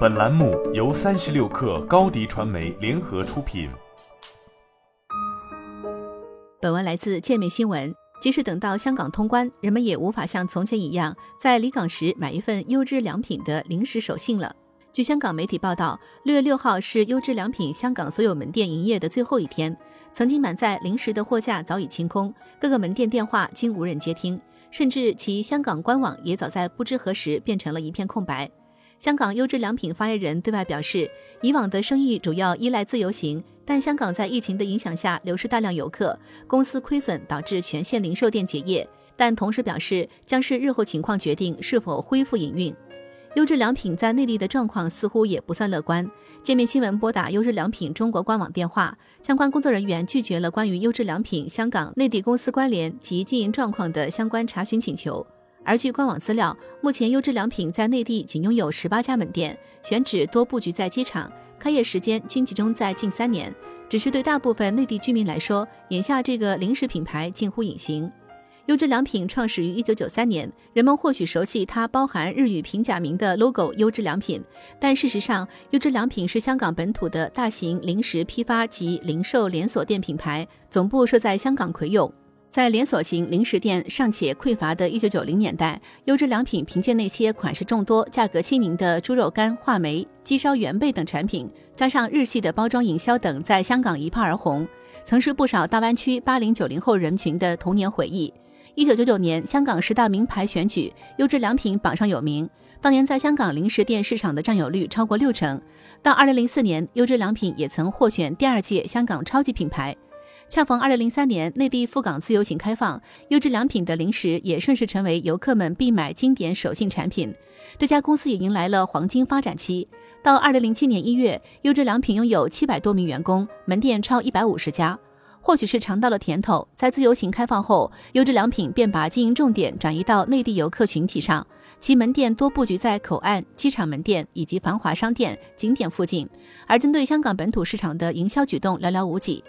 本栏目由三十六氪高低传媒联合出品。本文来自界面新闻。即使等到香港通关，人们也无法像从前一样在离港时买一份优质良品的临时手信了。据香港媒体报道，六月六号是优质良品香港所有门店营业的最后一天，曾经满载零食的货架早已清空，各个门店电话均无人接听。甚至其香港官网也早在不知何时变成了一片空白。香港优质良品发言人对外表示，以往的生意主要依赖自由行，但香港在疫情的影响下流失大量游客，公司亏损导致全线零售店结业。但同时表示，将视日后情况决定是否恢复营运。优质良品在内地的状况似乎也不算乐观。界面新闻拨打优质良品中国官网电话，相关工作人员拒绝了关于优质良品香港内地公司关联及经营状况的相关查询请求。而据官网资料，目前优质良品在内地仅拥有十八家门店，选址多布局在机场，开业时间均集中在近三年。只是对大部分内地居民来说，眼下这个零食品牌近乎隐形。优质良品创始于一九九三年，人们或许熟悉它包含日语平假名的 logo“ 优质良品”，但事实上，优质良品是香港本土的大型零食批发及零售连锁店品牌，总部设在香港葵涌。在连锁型零食店尚且匮乏的一九九零年代，优质良品凭借那些款式众多、价格亲民的猪肉干、话梅、鸡烧原贝等产品，加上日系的包装营销等，在香港一炮而红，曾是不少大湾区八零九零后人群的童年回忆。一九九九年，香港十大名牌选举，优质良品榜上有名。当年在香港零食店市场的占有率超过六成。到二零零四年，优质良品也曾获选第二届香港超级品牌。恰逢二零零三年内地赴港自由行开放，优质良品的零食也顺势成为游客们必买经典手信产品。这家公司也迎来了黄金发展期。到二零零七年一月，优质良品拥有七百多名员工，门店超一百五十家。或许是尝到了甜头，在自由行开放后，优质良品便把经营重点转移到内地游客群体上，其门店多布局在口岸、机场门店以及繁华商店、景点附近，而针对香港本土市场的营销举动寥寥无几。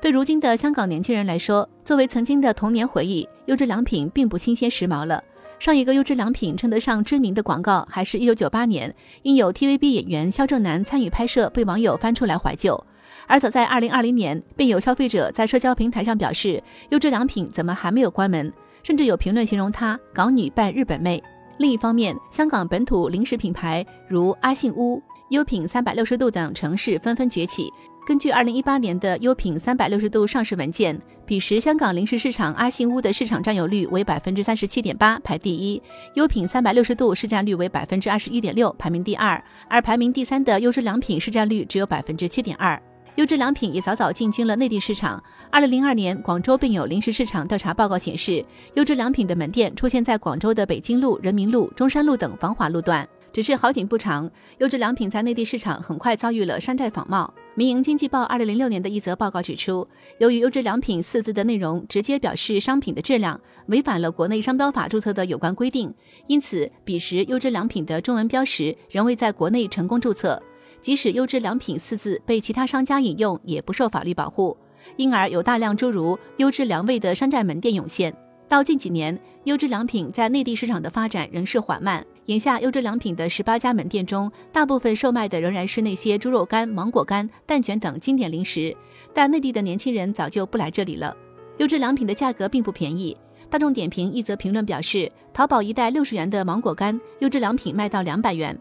对如今的香港年轻人来说，作为曾经的童年回忆，优质良品并不新鲜时髦了。上一个优质良品称得上知名的广告，还是一九九八年，因有 TVB 演员肖正楠参与拍摄，被网友翻出来怀旧。而早在二零二零年，便有消费者在社交平台上表示，优质良品怎么还没有关门？甚至有评论形容它“港女扮日本妹”。另一方面，香港本土零食品牌如阿信屋、优品三百六十度等城市纷纷崛起。根据二零一八年的优品三百六十度上市文件，彼时香港零食市场阿信屋的市场占有率为百分之三十七点八，排第一；优品三百六十度市占率为百分之二十一点六，排名第二。而排名第三的优质良品市占率只有百分之七点二。优质良品也早早进军了内地市场。二零零二年，广州并有零食市场调查报告显示，优质良品的门店出现在广州的北京路、人民路、中山路等繁华路段。只是好景不长，优质良品在内地市场很快遭遇了山寨仿冒。民营经济报二零零六年的一则报告指出，由于“优质良品”四字的内容直接表示商品的质量，违反了国内商标法注册的有关规定，因此彼时“优质良品”的中文标识仍未在国内成功注册。即使优质良品四字被其他商家引用，也不受法律保护，因而有大量诸如优质良味的山寨门店涌现。到近几年，优质良品在内地市场的发展仍是缓慢。眼下，优质良品的十八家门店中，大部分售卖的仍然是那些猪肉干、芒果干、蛋卷等经典零食，但内地的年轻人早就不来这里了。优质良品的价格并不便宜。大众点评一则评论表示，淘宝一袋六十元的芒果干，优质良品卖到两百元。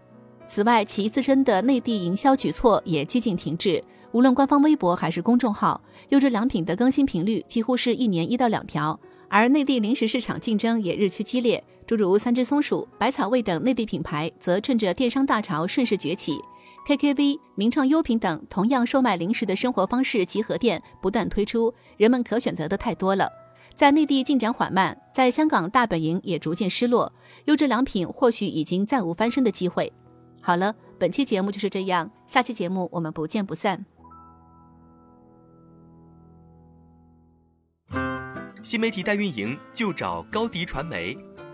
此外，其自身的内地营销举措也几近停滞。无论官方微博还是公众号，优质良品的更新频率几乎是一年一到两条。而内地零食市场竞争也日趋激烈，诸如三只松鼠、百草味等内地品牌则趁着电商大潮顺势崛起。KKV、名创优品等同样售卖零食的生活方式集合店不断推出，人们可选择的太多了。在内地进展缓慢，在香港大本营也逐渐失落，优质良品或许已经再无翻身的机会。好了，本期节目就是这样，下期节目我们不见不散。新媒体代运营就找高迪传媒，